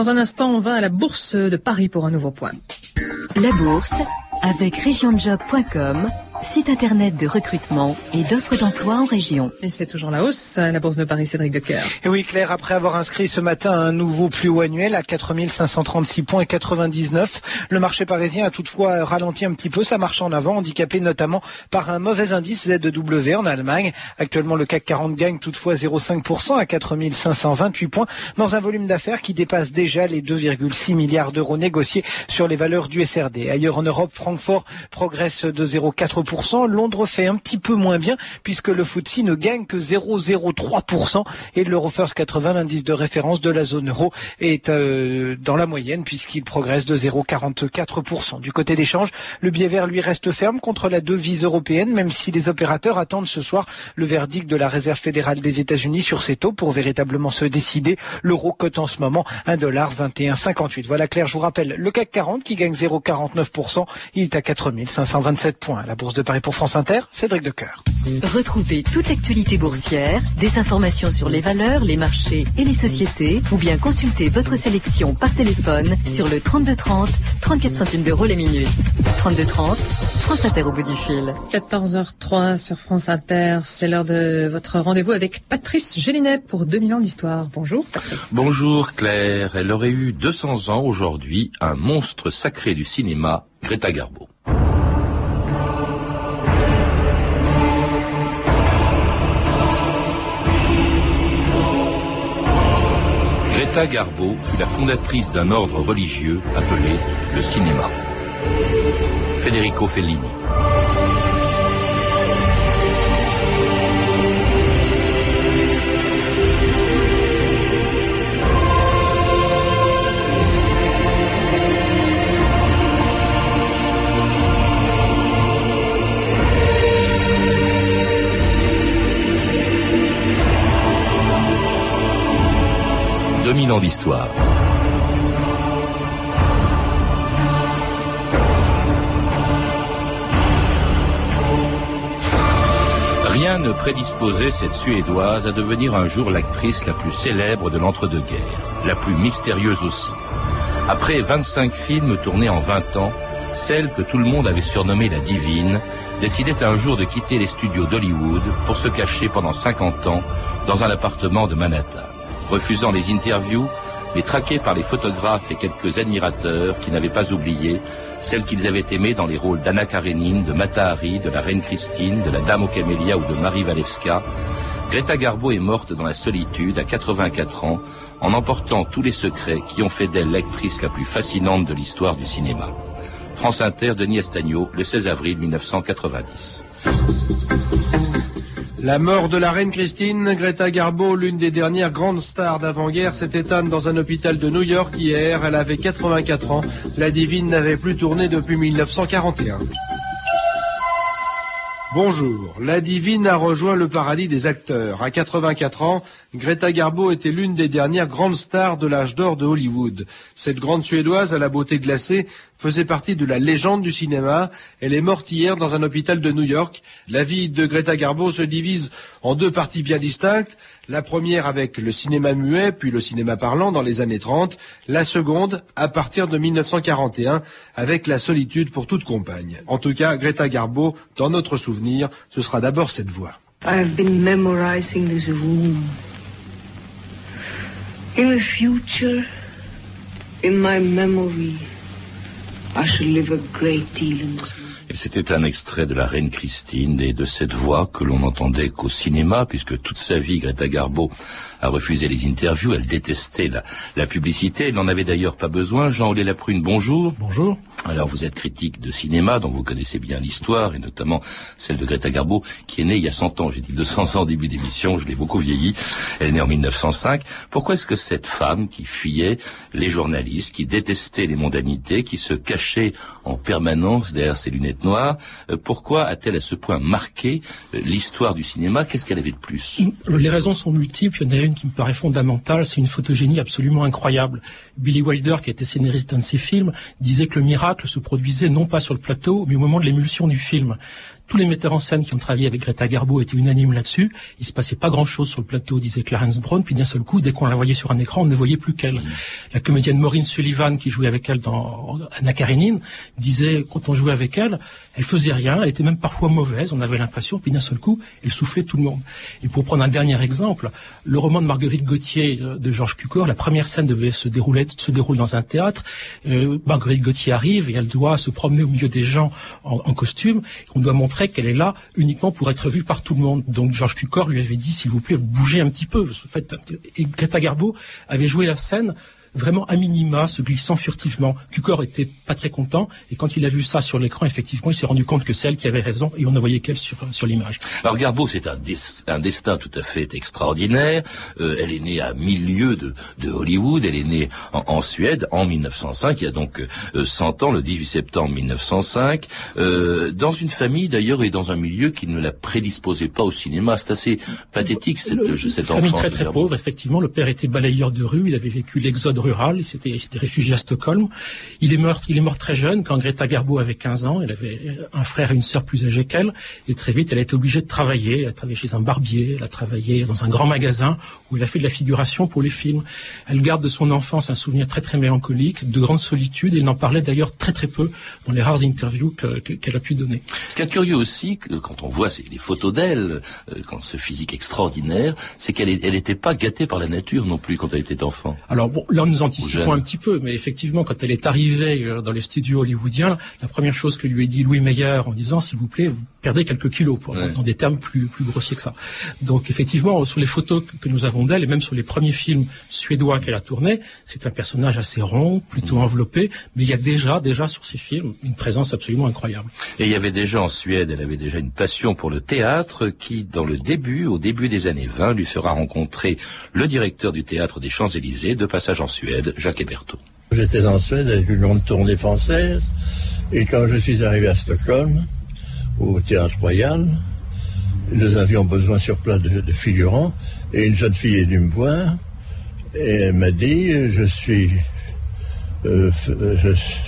Dans un instant, on va à la Bourse de Paris pour un nouveau point. La Bourse avec regionjob.com site internet de recrutement et d'offres d'emploi en région. Et c'est toujours la hausse, la Bourse de Paris, Cédric Decoeur. Et oui, Claire, après avoir inscrit ce matin un nouveau plus haut annuel à 4536 points et 99, le marché parisien a toutefois ralenti un petit peu sa marche en avant, handicapé notamment par un mauvais indice ZW en Allemagne. Actuellement, le CAC 40 gagne toutefois 0,5% à 4528 points dans un volume d'affaires qui dépasse déjà les 2,6 milliards d'euros négociés sur les valeurs du SRD. Ailleurs en Europe, Francfort progresse de 0,4% Londres fait un petit peu moins bien puisque le FTSE ne gagne que 0,03% et l'Eurofirst 80, l'indice de référence de la zone euro, est euh, dans la moyenne puisqu'il progresse de 0,44%. Du côté des changes, le billet vert lui reste ferme contre la devise européenne même si les opérateurs attendent ce soir le verdict de la Réserve fédérale des États-Unis sur ces taux pour véritablement se décider. L'euro cote en ce moment 1,2158. Voilà Claire, je vous rappelle le CAC 40 qui gagne 0,49%, il est à 4527 points. La bourse de Paris pour France Inter, Cédric Decoeur. Retrouvez toute l'actualité boursière, des informations sur les valeurs, les marchés et les sociétés, ou bien consultez votre sélection par téléphone sur le 3230, 34 centimes d'euros les minutes. 3230, France Inter au bout du fil. 14h03 sur France Inter, c'est l'heure de votre rendez-vous avec Patrice Gélinet pour 2000 ans d'histoire. Bonjour Bonjour Claire, elle aurait eu 200 ans aujourd'hui, un monstre sacré du cinéma, Greta Garbo. Greta Garbo fut la fondatrice d'un ordre religieux appelé le cinéma. Federico Fellini. 2000 ans d'histoire. Rien ne prédisposait cette Suédoise à devenir un jour l'actrice la plus célèbre de l'entre-deux-guerres, la plus mystérieuse aussi. Après 25 films tournés en 20 ans, celle que tout le monde avait surnommée la divine décidait un jour de quitter les studios d'Hollywood pour se cacher pendant 50 ans dans un appartement de Manhattan refusant les interviews, mais traqués par les photographes et quelques admirateurs qui n'avaient pas oublié celles qu'ils avaient aimées dans les rôles d'Anna Karenine, de Mata Hari, de la Reine Christine, de la Dame aux Camélias ou de Marie Walewska, Greta Garbo est morte dans la solitude à 84 ans en emportant tous les secrets qui ont fait d'elle l'actrice la plus fascinante de l'histoire du cinéma. France Inter, Denis Estagno, le 16 avril 1990. La mort de la reine Christine, Greta Garbo, l'une des dernières grandes stars d'avant-guerre, s'est éteinte dans un hôpital de New York hier. Elle avait 84 ans. La divine n'avait plus tourné depuis 1941. Bonjour. La divine a rejoint le paradis des acteurs. À 84 ans, Greta Garbo était l'une des dernières grandes stars de l'âge d'or de Hollywood. Cette grande Suédoise à la beauté glacée faisait partie de la légende du cinéma. Elle est morte hier dans un hôpital de New York. La vie de Greta Garbo se divise en deux parties bien distinctes. La première avec le cinéma muet, puis le cinéma parlant dans les années 30. La seconde à partir de 1941 avec la solitude pour toute compagne. En tout cas, Greta Garbo, dans notre souvenir, ce sera d'abord cette voix. In the future, in my memory, I shall live a great deal Et c'était un extrait de la Reine Christine et de cette voix que l'on n'entendait qu'au cinéma, puisque toute sa vie, Greta Garbo a refusé les interviews, elle détestait la, la publicité, elle n'en avait d'ailleurs pas besoin. Jean-Olé Laprune, bonjour. Bonjour. Alors vous êtes critique de cinéma, dont vous connaissez bien l'histoire, et notamment celle de Greta Garbo, qui est née il y a 100 ans. J'ai dit 200 ans au début d'émission, je l'ai beaucoup vieilli. Elle est née en 1905. Pourquoi est-ce que cette femme qui fuyait les journalistes, qui détestait les mondanités, qui se cachait en permanence derrière ses lunettes noires, euh, pourquoi a-t-elle à ce point marqué euh, l'histoire du cinéma? Qu'est-ce qu'elle avait de plus? Les raisons sont multiples. Il y en a une qui me paraît fondamentale, c'est une photogénie absolument incroyable. Billy Wilder, qui était scénariste d'un de ses films, disait que le miracle se produisait non pas sur le plateau, mais au moment de l'émulsion du film tous les metteurs en scène qui ont travaillé avec Greta Garbo étaient unanimes là-dessus. Il se passait pas grand-chose sur le plateau, disait Clarence Brown. Puis d'un seul coup, dès qu'on la voyait sur un écran, on ne voyait plus qu'elle. La comédienne Maureen Sullivan, qui jouait avec elle dans Anna Karenine, disait quand on jouait avec elle, elle faisait rien, elle était même parfois mauvaise. On avait l'impression, puis d'un seul coup, elle soufflait tout le monde. Et pour prendre un dernier exemple, le roman de Marguerite Gauthier euh, de Georges Cucor, la première scène devait se dérouler, se déroule dans un théâtre. Euh, Marguerite Gauthier arrive et elle doit se promener au milieu des gens en, en costume. On doit montrer qu'elle est là uniquement pour être vue par tout le monde. Donc Georges Cucor lui avait dit, s'il vous plaît, bougez un petit peu. En fait, et Greta Garbo avait joué la scène vraiment à minima, se glissant furtivement. Cucor était pas très content, et quand il a vu ça sur l'écran, effectivement, il s'est rendu compte que c'est elle qui avait raison, et on ne voyait qu'elle sur, sur l'image. Alors Garbo, c'est un, un, destin tout à fait extraordinaire. Euh, elle est née à milieu de, de Hollywood, elle est née en, en, Suède en 1905, il y a donc euh, 100 ans, le 18 septembre 1905, euh, dans une famille d'ailleurs et dans un milieu qui ne la prédisposait pas au cinéma. C'est assez pathétique cette, le, cette famille enfant. très très pauvre, effectivement. Le père était balayeur de rue, il avait vécu l'exode rural, il s'était réfugié à Stockholm. Il est mort, il est mort très jeune quand Greta Garbo avait 15 ans. Elle avait un frère et une sœur plus âgés qu'elle. Et très vite, elle a été obligée de travailler. Elle a travaillé chez un barbier, elle a travaillé dans un grand magasin où elle a fait de la figuration pour les films. Elle garde de son enfance un souvenir très très mélancolique, de grande solitude. Et elle n'en parlait d'ailleurs très très peu dans les rares interviews qu'elle que, qu a pu donner. Ce qui est curieux aussi, que, quand on voit les photos d'elle, euh, quand ce physique extraordinaire, c'est qu'elle n'était pas gâtée par la nature non plus quand elle était enfant. Alors bon, là nous anticipons un petit peu, mais effectivement, quand elle est arrivée euh, dans les studios hollywoodiens, la première chose que lui a dit Louis Meyer en disant, s'il vous plaît, vous perdez quelques kilos, pour, ouais. dans des termes plus, plus grossiers que ça. Donc effectivement, sur les photos que nous avons d'elle, et même sur les premiers films suédois qu'elle a tournés, c'est un personnage assez rond, plutôt mmh. enveloppé, mais il y a déjà, déjà sur ces films, une présence absolument incroyable. Et il y avait déjà en Suède, elle avait déjà une passion pour le théâtre qui, dans le début, au début des années 20, lui fera rencontrer le directeur du théâtre des Champs-Élysées, de passage en Suède, Jacques Hébertot. J'étais en Suède avec une longue tournée française, et quand je suis arrivé à Stockholm, au Théâtre Royal, nous avions besoin sur place de, figurants, et une jeune fille est venue me voir, et elle m'a dit, je suis, euh,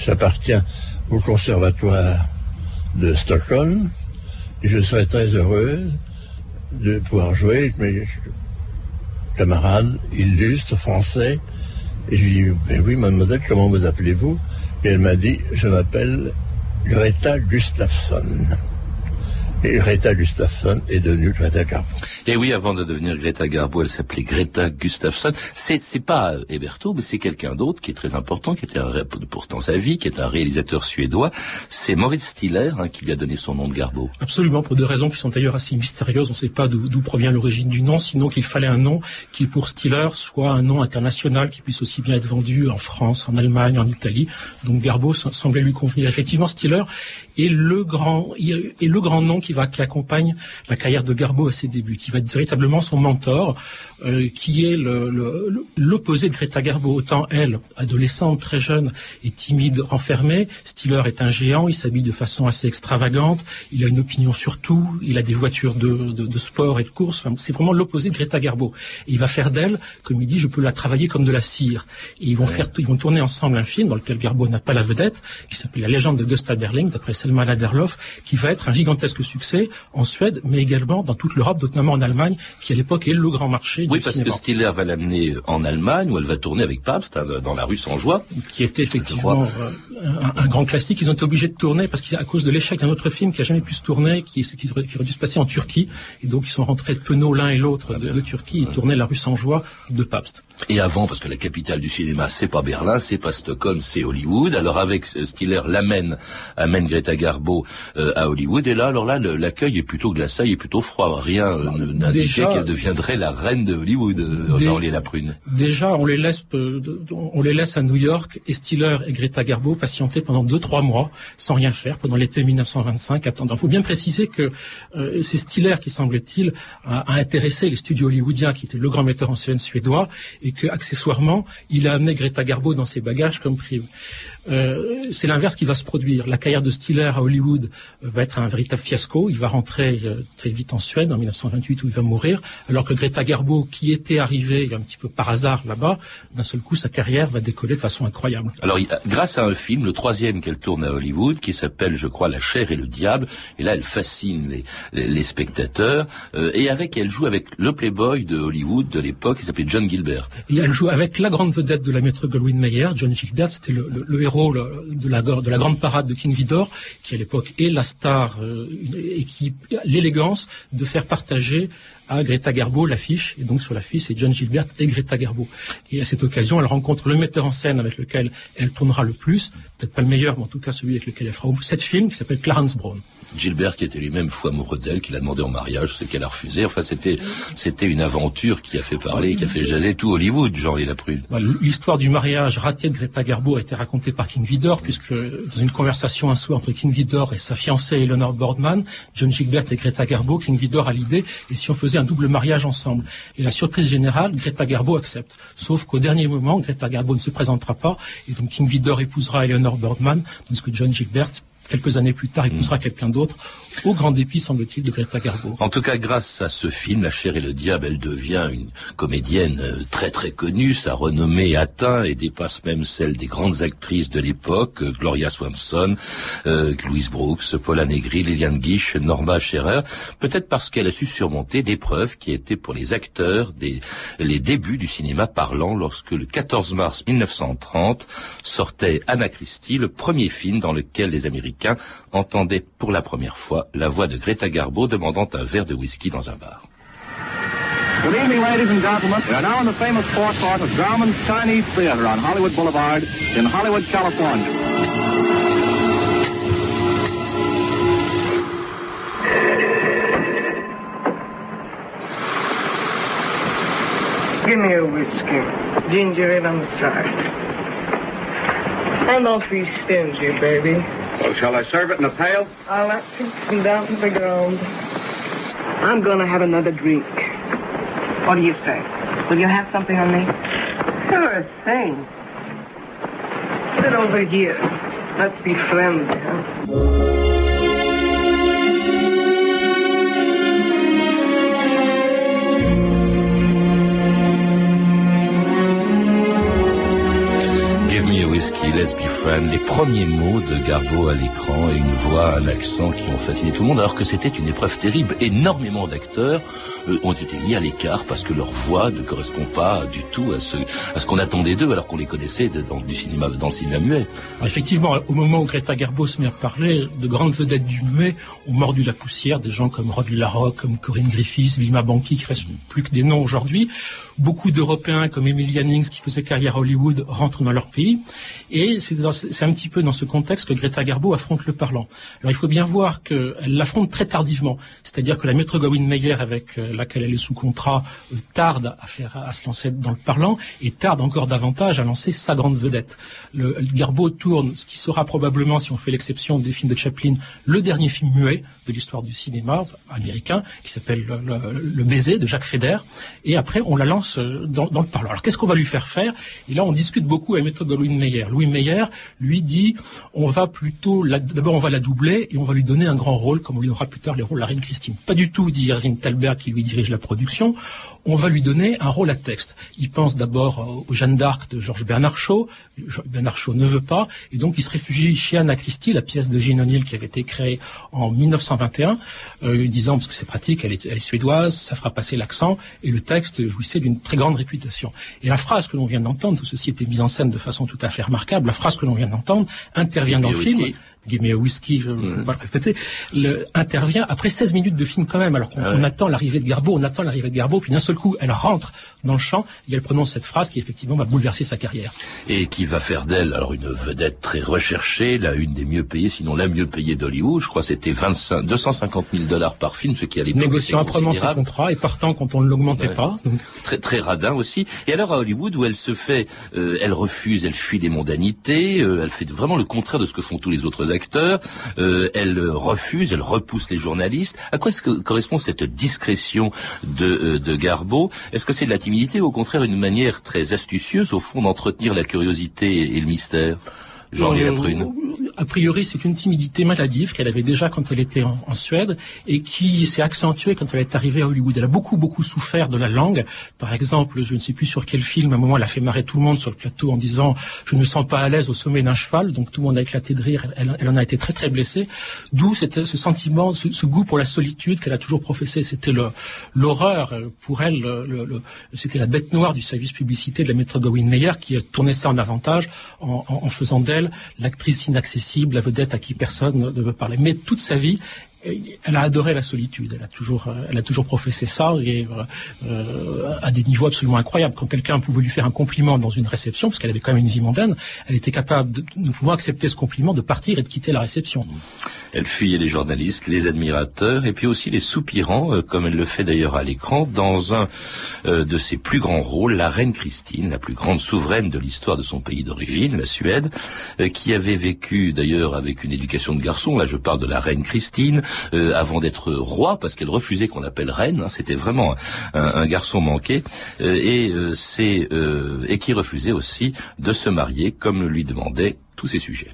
j'appartiens au conservatoire de Stockholm, et je serais très heureuse de pouvoir jouer avec mes camarades illustres français. Et je lui ai dit, ben oui, mademoiselle, comment vous appelez-vous? Et elle m'a dit, je m'appelle Greta Gustafsson. Et Greta Gustafsson est devenue Greta Garbo. Et oui, avant de devenir Greta Garbo, elle s'appelait Greta Gustafsson. C'est, c'est pas Héberto, mais c'est quelqu'un d'autre qui est très important, qui était un, pourtant sa vie, qui est un réalisateur suédois. C'est Moritz Stiller hein, qui lui a donné son nom de Garbo. Absolument, pour des raisons qui sont d'ailleurs assez mystérieuses. On ne sait pas d'où, d'où provient l'origine du nom, sinon qu'il fallait un nom qui, pour Stiller, soit un nom international, qui puisse aussi bien être vendu en France, en Allemagne, en Italie. Donc Garbo semblait lui convenir. Effectivement, Stiller est le grand, est le grand nom qui va qui accompagne la carrière de Garbo à ses débuts, qui va être véritablement son mentor, euh, qui est l'opposé de Greta Garbo. Autant elle, adolescente, très jeune, est timide, renfermée. Stiller est un géant, il s'habille de façon assez extravagante, il a une opinion sur tout, il a des voitures de, de, de sport et de course. Enfin, c'est vraiment l'opposé de Greta Garbo. Et il va faire d'elle, comme il dit, je peux la travailler comme de la cire. Et ils vont ouais. faire, ils vont tourner ensemble un film dans lequel Garbo n'a pas la vedette, qui s'appelle La légende de Gustav Berling, d'après Selma Lagerlof, qui va être un gigantesque succès en Suède, mais également dans toute l'Europe, notamment en Allemagne, qui à l'époque est le grand marché oui, du parce cinéma. que Stiller va l'amener en Allemagne, où elle va tourner avec Pabst, hein, dans la rue sans joie. Qui était effectivement euh, un, un, grand classique. Ils ont été obligés de tourner parce qu'à cause de l'échec d'un autre film qui a jamais pu se tourner, qui, qui, qui, aurait dû se passer en Turquie, et donc ils sont rentrés de penaud l'un et l'autre de, de, Turquie et tournaient la rue sans joie de Pabst. Et avant, parce que la capitale du cinéma, c'est pas Berlin, c'est pas Stockholm, c'est Hollywood. Alors avec Stiller l'amène, amène Greta Garbo euh, à Hollywood, et là, alors là, l'accueil est plutôt glaçant, il est plutôt froid. Rien euh, n'indiquait qu'elle deviendrait la reine de Hollywood, euh, Dé Orly la prune. Déjà, on les laisse, on les laisse à New York, et Stiller et Greta Garbo patienter pendant deux trois mois sans rien faire pendant l'été 1925. Attendant, il faut bien préciser que euh, c'est Stiller qui semble-t-il a, a, intéressé les studios hollywoodiens, qui était le grand metteur en scène suédois, et que accessoirement, il a amené Greta Garbo dans ses bagages comme prime. Euh, c'est l'inverse qui va se produire. La carrière de Stiller à Hollywood va être un véritable fiasco. Il va rentrer euh, très vite en Suède en 1928 où il va mourir, alors que Greta Garbo, qui était arrivée un petit peu par hasard là-bas, d'un seul coup sa carrière va décoller de façon incroyable. Alors grâce à un film, le troisième qu'elle tourne à Hollywood, qui s'appelle, je crois, La chair et le diable, et là elle fascine les, spectateurs, euh, et avec elle joue avec le playboy de Hollywood de l'époque, qui s'appelait John Gilbert. Et elle joue avec la grande vedette de la maître Goldwyn Mayer, John Gilbert, c'était le, héros de, la, de la grande parade de King Vidor, qui à l'époque est la star euh, et qui l'élégance de faire partager à Greta Garbo l'affiche, et donc sur l'affiche c'est John Gilbert et Greta Garbo. Et à cette occasion, elle rencontre le metteur en scène avec lequel elle tournera le plus, peut-être pas le meilleur, mais en tout cas celui avec lequel elle fera cette film qui s'appelle Clarence Brown. Gilbert qui était lui-même fou amoureux d'elle, qui l'a demandé en mariage, ce qu'elle a refusé. Enfin, c'était c'était une aventure qui a fait parler, qui a fait jaser tout Hollywood, jean la Prune. Bah, l'histoire du mariage raté de Greta Garbo a été racontée par King Vidor, puisque dans une conversation un soir entre King Vidor et sa fiancée Eleanor Boardman, John Gilbert et Greta Garbo, King Vidor a l'idée, et si on faisait un double mariage ensemble Et la surprise générale, Greta Garbo accepte. Sauf qu'au dernier moment, Greta Garbo ne se présentera pas, et donc King Vidor épousera Eleanor Boardman, tandis que John Gilbert quelques années plus tard, épousera mm. quelqu'un d'autre, au grand dépit, semble-t-il, de Greta Garbo. En tout cas, grâce à ce film, La chair et le diable, elle devient une comédienne euh, très très connue. Sa renommée atteint et dépasse même celle des grandes actrices de l'époque, euh, Gloria Swanson, euh, Louise Brooks, Paula Negri, Liliane Guiche, Norma Scherer. Peut-être parce qu'elle a su surmonter des preuves qui étaient pour les acteurs des, les débuts du cinéma parlant lorsque le 14 mars 1930 sortait Anna Christie, le premier film dans lequel les Américains entendait pour la première fois la voix de Greta Garbo demandant un verre de whisky dans un bar. Good evening, ladies and gentlemen. We are now in the famous forecourt of Grauman's Chinese Theater on Hollywood Boulevard in Hollywood, California. Give me a whiskey. Ginger ale on the side. And don't be stingy, baby. Well, shall I serve it in a pail? I'll let it down to the ground. I'm going to have another drink. What do you say? Will you have something on me? Sure thing. Sit over here. Let's be friends, huh? Let's Be Friend, les premiers mots de Garbo à l'écran et une voix, un accent qui ont fasciné tout le monde, alors que c'était une épreuve terrible. Énormément d'acteurs euh, ont été mis à l'écart parce que leur voix ne correspond pas du tout à ce, ce qu'on attendait d'eux, alors qu'on les connaissait dans, du cinéma, dans le cinéma muet. effectivement, au moment où Greta Garbo se met à parler, de grandes vedettes du muet ont mordu la poussière, des gens comme Rod Larocque, comme Corinne Griffiths, Vilma Banqui, qui restent plus que des noms aujourd'hui. Beaucoup d'Européens comme Emily Jannings, qui faisait carrière à Hollywood, rentrent dans leur pays. Et c'est un petit peu dans ce contexte que Greta Garbo affronte le parlant. Alors il faut bien voir qu'elle l'affronte très tardivement. C'est-à-dire que la maître Gawain Meyer, avec euh, laquelle elle est sous contrat, euh, tarde à, se lancer dans le parlant et tarde encore davantage à lancer sa grande vedette. Le, Garbo tourne ce qui sera probablement, si on fait l'exception des films de Chaplin, le dernier film muet de l'histoire du cinéma américain, qui s'appelle le, baiser de Jacques Feder. Et après, on la lance euh, dans, le parlant. Alors qu'est-ce qu'on va lui faire faire? Et là, on discute beaucoup avec maître Gawain Meyer. Louis Meyer lui dit on va plutôt d'abord on va la doubler et on va lui donner un grand rôle comme on lui aura plus tard les rôles à Reine Christine. Pas du tout, dit Irving Thalberg qui lui dirige la production. On va lui donner un rôle à texte. Il pense d'abord aux Jeanne d'Arc de Georges Bernard Shaw. Bernard Shaw ne veut pas et donc il se réfugie chez Anna Christie, la pièce de Jean O'Neill qui avait été créée en 1921, euh, disant parce que c'est pratique, elle est, elle est suédoise, ça fera passer l'accent et le texte jouissait d'une très grande réputation. Et la phrase que l'on vient d'entendre, tout ceci était mis en scène de façon tout à fait remarquable. La phrase que l'on vient d'entendre intervient dans le film guillemets whisky, je ne vais pas le répéter, le, intervient après 16 minutes de film quand même. Alors qu'on ah attend l'arrivée de Garbo, on attend l'arrivée de Garbo, puis d'un seul coup, elle rentre dans le champ et elle prononce cette phrase qui effectivement va bouleverser sa carrière. Et qui va faire d'elle alors une vedette très recherchée, la une des mieux payées, sinon la mieux payée d'Hollywood. Je crois c'était 25, 250 000 dollars par film, ce qui l'époque Négociant âprement ses contrats et partant quand on ne l'augmentait pas. Très très radin aussi. Et alors à Hollywood où elle se fait, euh, elle refuse, elle fuit les mondanités, euh, elle fait vraiment le contraire de ce que font tous les autres Euh, elle refuse, elle repousse les journalistes. À quoi est-ce que correspond cette discrétion de, euh, Garbo Est-ce que c'est de la timidité ou au contraire une manière très astucieuse au fond d'entretenir la curiosité et le mystère? Jean-Louis euh, a priori, c'est une timidité maladive qu'elle avait déjà quand elle était en, Suède et qui s'est accentuée quand elle est arrivée à Hollywood. Elle a beaucoup, beaucoup souffert de la langue. Par exemple, je ne sais plus sur quel film, à un moment, elle a fait marrer tout le monde sur le plateau en disant « je ne me sens pas à l'aise au sommet d'un cheval ». Donc tout le monde a éclaté de rire. Elle, en a été très, très blessée. D'où ce sentiment, ce, goût pour la solitude qu'elle a toujours professé. C'était l'horreur pour elle. Le, C'était la bête noire du service publicité de la méthode Gawain Meyer qui a tourné ça en avantage en, en faisant d'elle l'actrice inaccessible, la vedette à qui personne ne veut parler. Mais toute sa vie, elle a adoré la solitude. Elle a toujours, euh, elle a toujours professé ça et euh, euh, à des niveaux absolument incroyables. Quand quelqu'un pouvait lui faire un compliment dans une réception, parce qu'elle avait quand même une vie mondaine, elle était capable de, de, pouvoir accepter ce compliment, de partir et de quitter la réception. Elle fuyait les journalistes, les admirateurs et puis aussi les soupirants, comme elle le fait d'ailleurs à l'écran, dans un de ses plus grands rôles, la reine Christine, la plus grande souveraine de l'histoire de son pays d'origine, la Suède, qui avait vécu d'ailleurs avec une éducation de garçon. Là, je parle de la reine Christine euh, avant d'être roi, parce qu'elle refusait qu'on l'appelle reine. Hein, C'était vraiment un, garçon manqué, euh, et euh, c'est et qui refusait aussi de se marier, comme lui demandaient tous ses sujets.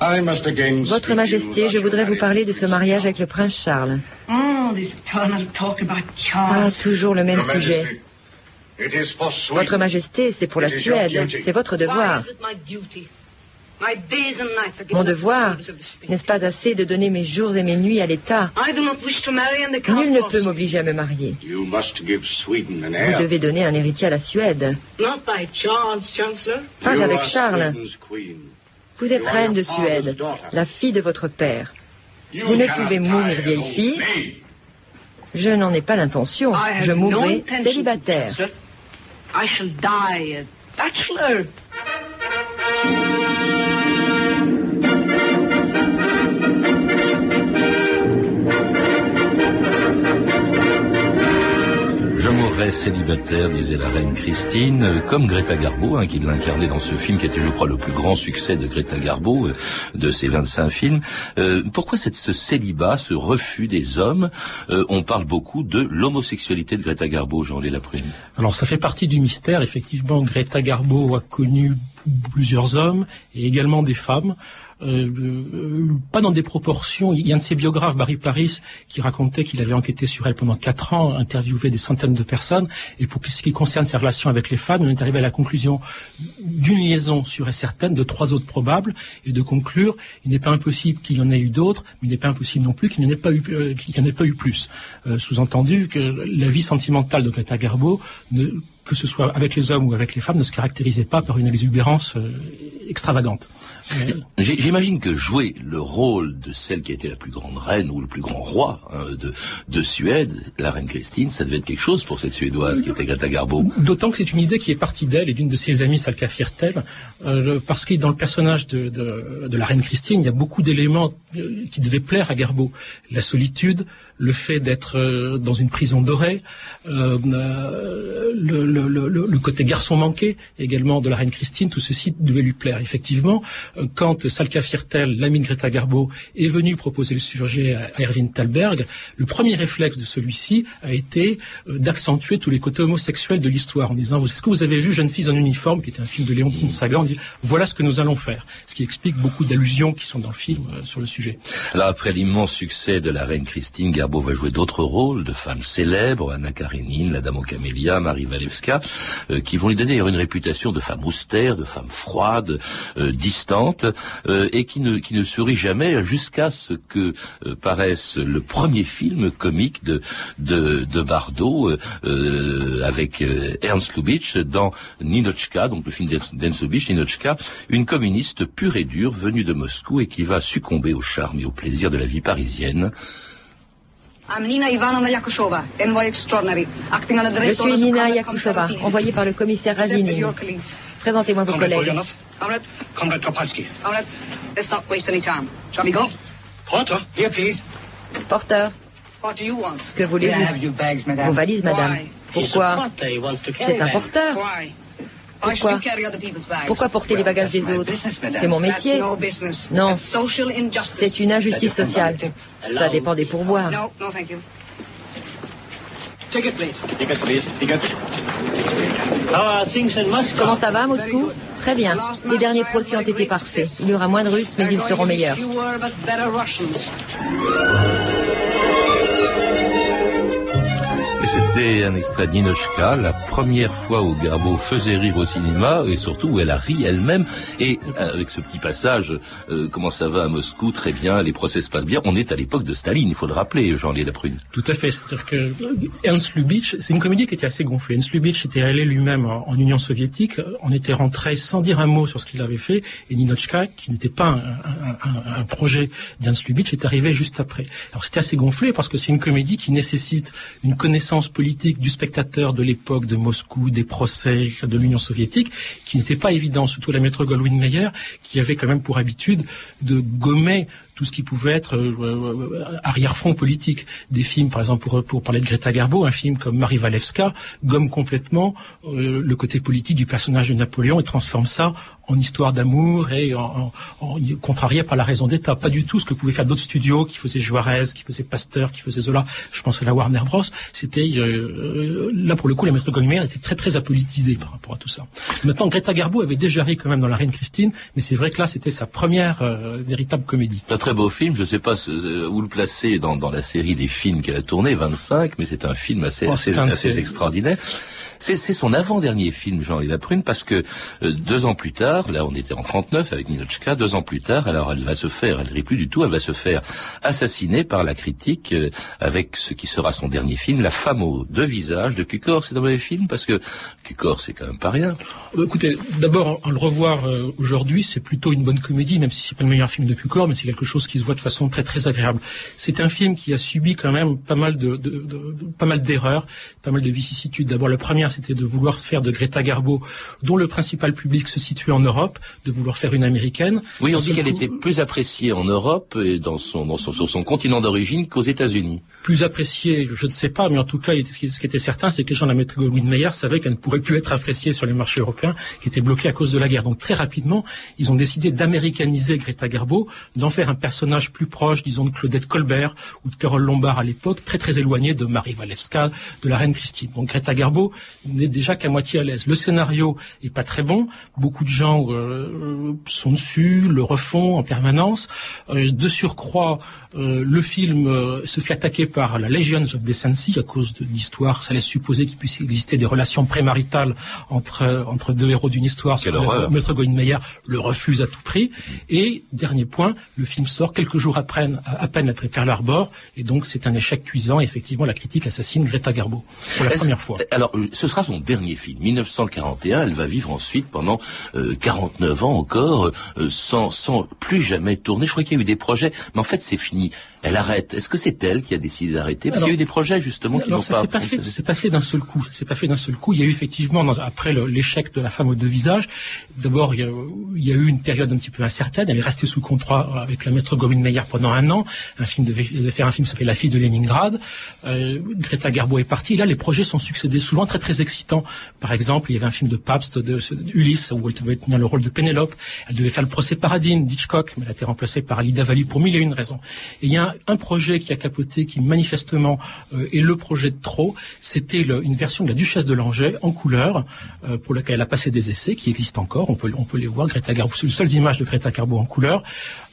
Votre Majesté, je voudrais vous parler de ce mariage avec le prince Charles. Ah, toujours le même sujet. Votre Majesté, c'est pour la Suède, c'est votre devoir. Mon devoir n'est-ce pas assez de donner mes jours et mes nuits à l'État Nul ne peut m'obliger à me marier. Vous devez donner un héritier à la Suède. Pas avec Charles. Vous êtes reine de Suède, la fille de votre père. Vous ne pouvez mourir vieille fille. Je n'en ai pas l'intention. Je mourrai célibataire. Célibataire, disait la reine Christine, euh, comme Greta Garbo, hein, qui l'incarnait dans ce film qui était, je crois, le plus grand succès de Greta Garbo, euh, de ses 25 films. Euh, pourquoi cette, ce célibat, ce refus des hommes On parle beaucoup de l'homosexualité de Greta Garbo, Jean-Léo Laprune. Alors ça fait partie du mystère. Effectivement, Greta Garbo a connu plusieurs hommes et également des femmes. Euh, euh, pas dans des proportions. Il y a un de ses biographes, Barry Paris, qui racontait qu'il avait enquêté sur elle pendant quatre ans, interviewé des centaines de personnes, et pour ce qui concerne ses relations avec les femmes, il est arrivé à la conclusion d'une liaison sûre et certaine, de trois autres probables, et de conclure, il n'est pas impossible qu'il y en ait eu d'autres, mais il n'est pas impossible non plus qu'il n'y en ait pas eu, euh, qu'il n'y en ait pas eu plus. Sous-entendu que la vie sentimentale de Greta Garbo ne que ce soit avec les hommes ou avec les femmes, ne se caractérisait pas par une exubérance euh, extravagante. J'imagine que jouer le rôle de celle qui a été la plus grande reine ou le plus grand roi hein, de, de, Suède, la reine Christine, ça devait être quelque chose pour cette Suédoise qui était Greta Garbo. D'autant que c'est une idée qui est partie d'elle et d'une de ses amies, Salka Firtel, euh, parce que dans le personnage de, de, de, la reine Christine, il y a beaucoup d'éléments euh, qui devaient plaire à Garbo. La solitude, le fait d'être euh, dans une prison dorée, le, le, le, le, côté garçon manqué également de la reine Christine, tout ceci devait lui plaire. Effectivement, euh, quand Salka Firtel, l'ami Greta Garbo, est venu proposer le sujet à Erwin Thalberg, le premier réflexe de celui-ci a été d'accentuer tous les côtés homosexuels de l'histoire en disant est-ce que vous avez vu Jeune fille en uniforme, qui était un film de Léontine Sagan, on dit voilà ce que nous allons faire, ce qui explique beaucoup d'allusions qui sont dans le film sur le sujet. Alors après l'immense succès de la reine Christine, Garbo va jouer d'autres rôles de femmes célèbres, Anna Karenine, la Dame aux Camélias, Marie Walewska, euh, qui vont lui donner une réputation de femme austère, de femme froide, euh, distante, euh, et qui ne, sourit jamais jusqu'à ce que paraisse le premier film comique de, de, de Bardot avec Ernst Lubitsch dans Ninochka, donc le film d'Ernst Lubitsch, Ninochka, une communiste pure et dure venue de Moscou et qui va succomber au charme et au plaisir de la vie parisienne. Je suis Nina Yakushova, envoyée par le commissaire Razinin. Présentez-moi vos collègues. Porteur, que voulez-vous? Vos valises, madame. Pourquoi? C'est un porteur. Pourquoi Pourquoi porter les bagages des autres C'est mon métier. Non. C'est une injustice sociale. Ça dépend des pourboires. Comment ça va, Moscou? Très bien. Les derniers procès ont été parfaits. Il y aura moins de Russes, mais ils seront meilleurs. C'était un extrait de Ninochka, la première fois où Garbo faisait rire au cinéma et surtout où elle a ri elle-même. Et euh, avec ce petit passage, euh, comment ça va à Moscou Très bien, les procès se passent bien. On est à l'époque de Staline, il faut le rappeler, Jean-Léa Laprune. Tout à fait. C'est-à-dire que Ernst Lubitsch, c'est une comédie qui était assez gonflée. Ernst Lubitsch était allé lui-même en, Union soviétique. On était rentré sans dire un mot sur ce qu'il avait fait. Et Ninochka, qui n'était pas un, un, un projet d'Ernst Lubitsch, est arrivé juste après. Alors c'était assez gonflé parce que c'est une comédie qui nécessite une connaissance politique du spectateur de l'époque de Moscou, des procès de l'Union soviétique, qui n'était pas évident, surtout la maître Goldwyn Mayer, qui avait quand même pour habitude de gommer tout ce qui pouvait être euh, euh, arrière-fond politique. Des films, par exemple, pour, pour, parler de Greta Garbo, un film comme Marie Walewska gomme complètement euh, le côté politique du personnage de Napoléon et transforme ça en histoire d'amour et en, en, contrarié par la raison d'État. Pas du tout ce que pouvaient faire d'autres studios qui faisaient Juarez, qui faisaient Pasteur, qui faisaient Zola. Je pense à la Warner Bros. C'était là pour le coup, la maître Goldwyn était très très apolitisée par rapport à tout ça. Maintenant, Greta Garbo avait déjà ri quand même dans La Reine Christine, mais c'est vrai que là, c'était sa première véritable comédie beau film. Je ne sais pas euh, où le placer dans, dans la série des films qu'elle a tourné, 25, mais c'est un film assez, oh, assez, assez extraordinaire. C'est son avant-dernier film, Jean et la Prune, parce que euh, deux ans plus tard, là on était en 39 avec Ninochka, deux ans plus tard, alors elle va se faire, elle rit plus du tout, elle va se faire assassiner par la critique euh, avec ce qui sera son dernier film, La femme aux deux visages de Cukor. C'est un mauvais film parce que Cukor c'est quand même pas rien. Euh, écoutez, d'abord, en le revoir aujourd'hui, c'est plutôt une bonne comédie, même si c'est pas le meilleur film de Cukor, mais c'est quelque chose qui se voit de façon très très agréable. C'est un film qui a subi quand même pas mal de, de, de pas mal d'erreurs, pas mal de vicissitudes. D'abord, la première c'était de vouloir faire de Greta Garbo, dont le principal public se situait en Europe, de vouloir faire une américaine. Oui, on dit qu'elle était plus appréciée en Europe et dans son, dans son, sur son continent d'origine qu'aux États-Unis. Plus appréciée, je ne sais pas, mais en tout cas, ce qui était certain, c'est que les gens de la méthode Meyer savaient qu'elle ne pourrait plus être appréciée sur les marchés européens, qui étaient bloqués à cause de la guerre. Donc très rapidement, ils ont décidé d'américaniser Greta Garbo, d'en faire un personnage plus proche, disons, de Claudette Colbert ou de Carole Lombard à l'époque, très très éloigné de Marie Walewska, de la reine Christine. Donc Greta Garbo n'est déjà qu'à moitié à l'aise. Le scénario est pas très bon. Beaucoup de gens euh, sont dessus, le refont en permanence. Euh, de surcroît, euh, le film se fait attaquer par la Legions of Decency à cause de l'histoire. Ça laisse supposer qu'il puisse exister des relations prémaritales entre entre deux héros d'une histoire. Quelle horreur. Maître Meyer le refuse à tout prix. Et dernier point, le film sort quelques jours après, à peine après Pearl Harbor, et donc c'est un échec cuisant. Et effectivement, la critique assassine Greta Garbo pour la première fois. Alors, ce sera son dernier film. 1941, elle va vivre ensuite pendant 49 euh, ans encore euh, sans, sans plus jamais tourner. Je crois qu'il y a eu des projets, mais en fait c'est fini elle arrête. Est-ce que c'est elle qui a décidé d'arrêter? Parce qu'il y a eu des projets justement qui n'ont pas. C'est pas fait. C'est pas fait d'un seul coup. C'est pas fait d'un seul coup. Il y a eu effectivement dans, après l'échec de la femme aux deux visages. D'abord, il, y a eu une période un petit peu incertaine. Elle est restée sous contrat avec la maître Gorin Meyer pendant un an. Un film devait, faire un film s'appelait La fille de Leningrad. Euh, Greta Garbo est partie. là, les projets sont succédés souvent très très excitants. Par exemple, il y avait un film de Pabst, de, Ulysse, où elle devait tenir le rôle de Pénélope. Elle devait faire le procès Paradine d'Hitchcock, mais elle a été remplacée par Alida Valli pour mille et une raisons. Et il y a un, projet qui a capoté, qui manifestement euh, est le projet de trop. C'était une version de la Duchesse de Langeais en couleur, euh, pour laquelle elle a passé des essais, qui existent encore. On peut, on peut les voir. Greta Garbo, c'est les seules images de Greta Garbo en couleur.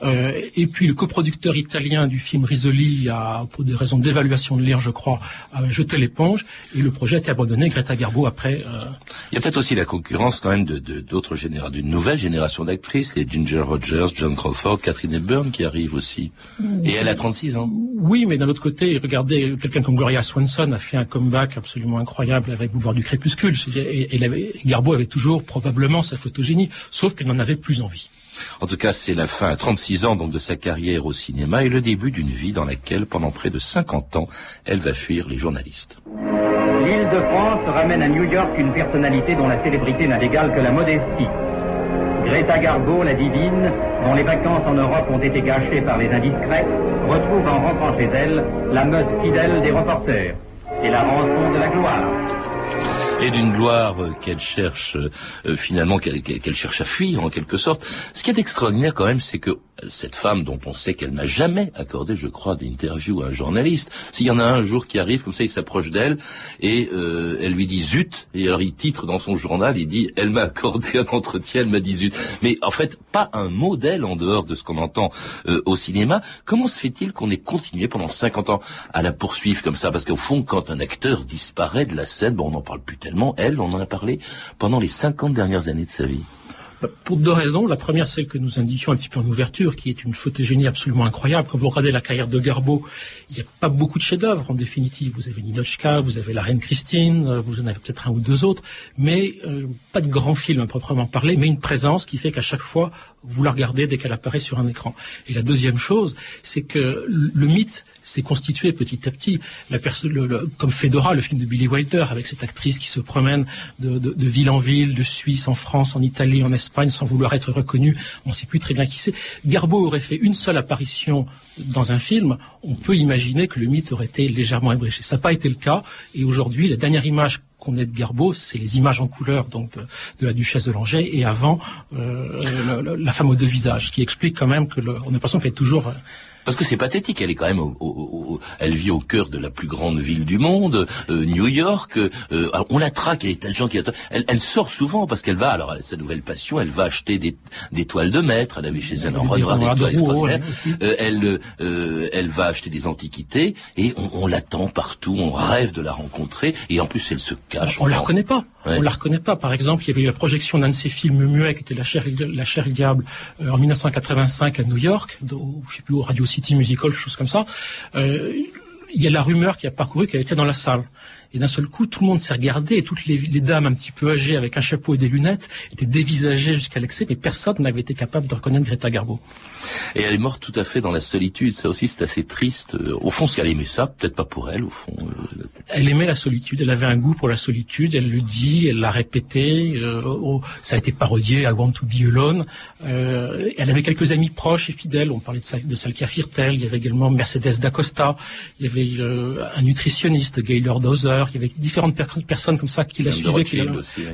Euh, et puis le coproducteur italien du film Risoli a, pour des raisons d'évaluation de l'air, je crois, a jeté l'éponge. Et le projet a été abandonné. Greta Garbo après. Il y a peut-être aussi la concurrence quand même de d'autres générations, d'une nouvelle génération d'actrices, les Ginger Rogers, John Crawford, Catherine Hepburn qui arrivent aussi. Et elle a 36 ans. Oui, mais d'un autre côté, regardez, quelqu'un comme Gloria Swanson a fait un comeback absolument incroyable avec Boulevard du Crépuscule. Et, et, Garbo avait toujours probablement sa photogénie, sauf qu'elle n'en avait plus envie. En tout cas, c'est la fin à 36 ans donc de sa carrière au cinéma et le début d'une vie dans laquelle, pendant près de 50 ans, elle va fuir les journalistes. L'île de France ramène à New York une personnalité dont la célébrité n'a d'égal que la modestie. Greta Garbo, la divine, dont les vacances en Europe ont été gâchées par les indiscrets, retrouve en rentrant chez elle la meute fidèle des reporters et la rançon de la gloire et d'une gloire qu'elle cherche euh, finalement qu'elle cherche à fuir en quelque sorte. Ce qui est extraordinaire quand même, c'est que cette femme dont on sait qu'elle n'a jamais accordé, je crois, d'interview à un journaliste. S'il y en a un jour qui arrive comme ça, il s'approche d'elle et euh, elle lui dit zut. Et alors il titre dans son journal, il dit elle m'a accordé un entretien, elle m'a dit zut. Mais en fait, pas un mot d'elle en dehors de ce qu'on entend euh, au cinéma. Comment se fait-il qu'on ait continué pendant 50 ans à la poursuivre comme ça? Parce qu'au fond, quand un acteur disparaît de la scène, bon, on n'en parle plus tellement. Elle, on en a parlé pendant les 50 dernières années de sa vie. Pour deux raisons. La première, celle que nous indiquions un petit peu en ouverture, qui est une photogénie absolument incroyable. Quand vous regardez la carrière de Garbo, il n'y a pas beaucoup de chefs-d'œuvre en définitive. Vous avez Ninochka, vous avez la Reine Christine, euh, vous en avez peut-être un ou deux autres, mais euh, pas de grand film à proprement parler, mais une présence qui fait qu'à chaque fois, vous la regardez dès qu'elle apparaît sur un écran. Et la deuxième chose, c'est que le mythe s'est constitué petit à petit. La le, comme Fedora, le film de Billy Wilder, avec cette actrice qui se promène de, de, de, ville en ville, de Suisse en France, en Italie, en Espagne, sans vouloir être reconnue. On ne sait plus très bien qui c'est. Garbo aurait fait une seule apparition dans un film, on peut imaginer que le mythe aurait été légèrement ébréché. Ça n'a pas été le cas. Et aujourd'hui, la dernière image qu'on ait de Garbo, c'est les images en couleur donc de, la duchesse de Langeais et avant euh, la femme aux deux visages, qui explique quand même que le, on a l'impression qu'elle est toujours parce que c'est pathétique, elle est quand même, au, elle vit au cœur de la plus grande ville du monde, euh, New York. Euh, on la traque, il y a des gens qui attendent. Elle, elle sort souvent parce qu'elle va, alors sa nouvelle passion, elle va acheter des, des toiles de maître. Elle avait chez elle un des toiles extraordinaires. Euh, elle, elle va acheter des antiquités et on, on l'attend partout. On rêve de la rencontrer et en plus elle se cache. On, on la reconnaît pas. On la reconnaît pas. Par exemple, il y avait eu la projection d'un de ses films muets qui était La chair, la chair diable en 1985 à New York, au, je sais plus au Radio City Musical, quelque chose comme ça. Euh, il y a la rumeur qui a parcouru qu'elle était dans la salle. Et d'un seul coup, tout le monde s'est regardé et toutes les, les, dames un petit peu âgées avec un chapeau et des lunettes étaient dévisagées jusqu'à l'excès, mais personne n'avait été capable de reconnaître Greta Garbo. Et elle est morte tout à fait dans la solitude. Ça aussi, c'est assez triste. Euh, au fond, si elle aimait ça, peut-être pas pour elle, au fond. Euh, elle aimait la solitude. Elle avait un goût pour la solitude. Elle le dit, elle l'a répété. Euh, ça a été parodié I Want to Be Alone. Euh, elle avait quelques amis proches et fidèles. On parlait de, de Salkia Firtel. Il y avait également Mercedes d'Acosta. Il y avait euh, un nutritionniste, Gaylord Hauser. Il y avait différentes personnes comme ça qui la suivaient, qui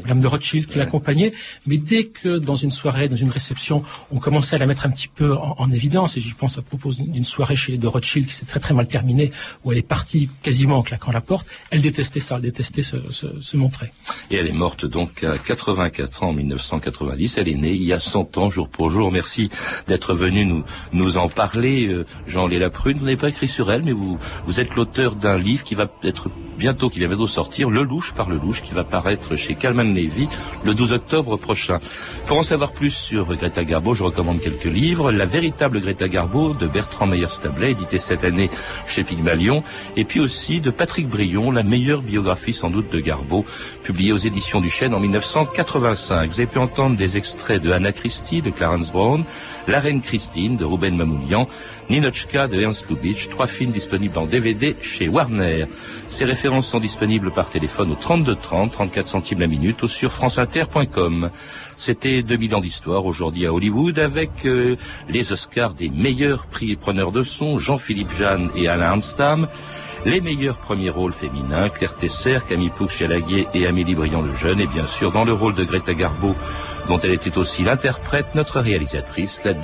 Madame de Rothschild, qui l'accompagnait. Mais dès que dans une soirée, dans une réception, on commençait à la mettre un petit peu en, évidence, et je pense à propos d'une soirée chez les de Rothschild qui s'est très très mal terminée, où elle est partie quasiment en claquant la porte, elle détestait ça, elle détestait se, se, montrer. Et elle est morte donc à 84 ans en 1990. Elle est née il y a 100 ans, jour pour jour. Merci d'être venu nous, nous en parler, euh, Jean-Léla Prune. Vous n'avez pas écrit sur elle, mais vous, vous êtes l'auteur d'un livre qui va être bientôt, qui va bientôt sortir, Le Louche par Le Louche, qui va paraître chez Calman Levy le 12 octobre prochain. Pour en savoir plus sur Greta Garbo, je recommande quelques livres. La véritable Greta Garbo de Bertrand Meyer-Stablet, édité cette année chez Pygmalion, et puis aussi de Patrick Brion, la meilleure biographie sans doute de Garbo, publiée aux éditions du Chêne en 1985. Vous avez pu entendre des extraits de Anna Christie, de Clarence Brown, La Reine Christine, de Ruben Mamoulian, Ninochka de Ernst Lubitsch, trois films disponibles en DVD chez Warner. Ces références sont disponibles par téléphone au 32 30, 34 centimes la minute ou sur franceinter.com. C'était 2000 ans d'histoire aujourd'hui à Hollywood avec euh, les Oscars des meilleurs prix preneurs de son, Jean-Philippe Jeanne et Alain Armstam. Les meilleurs premiers rôles féminins, Claire Tesser, Camille Pouch-Chalaguier et Amélie Briand le Jeune, et bien sûr dans le rôle de Greta Garbo, dont elle était aussi l'interprète, notre réalisatrice, la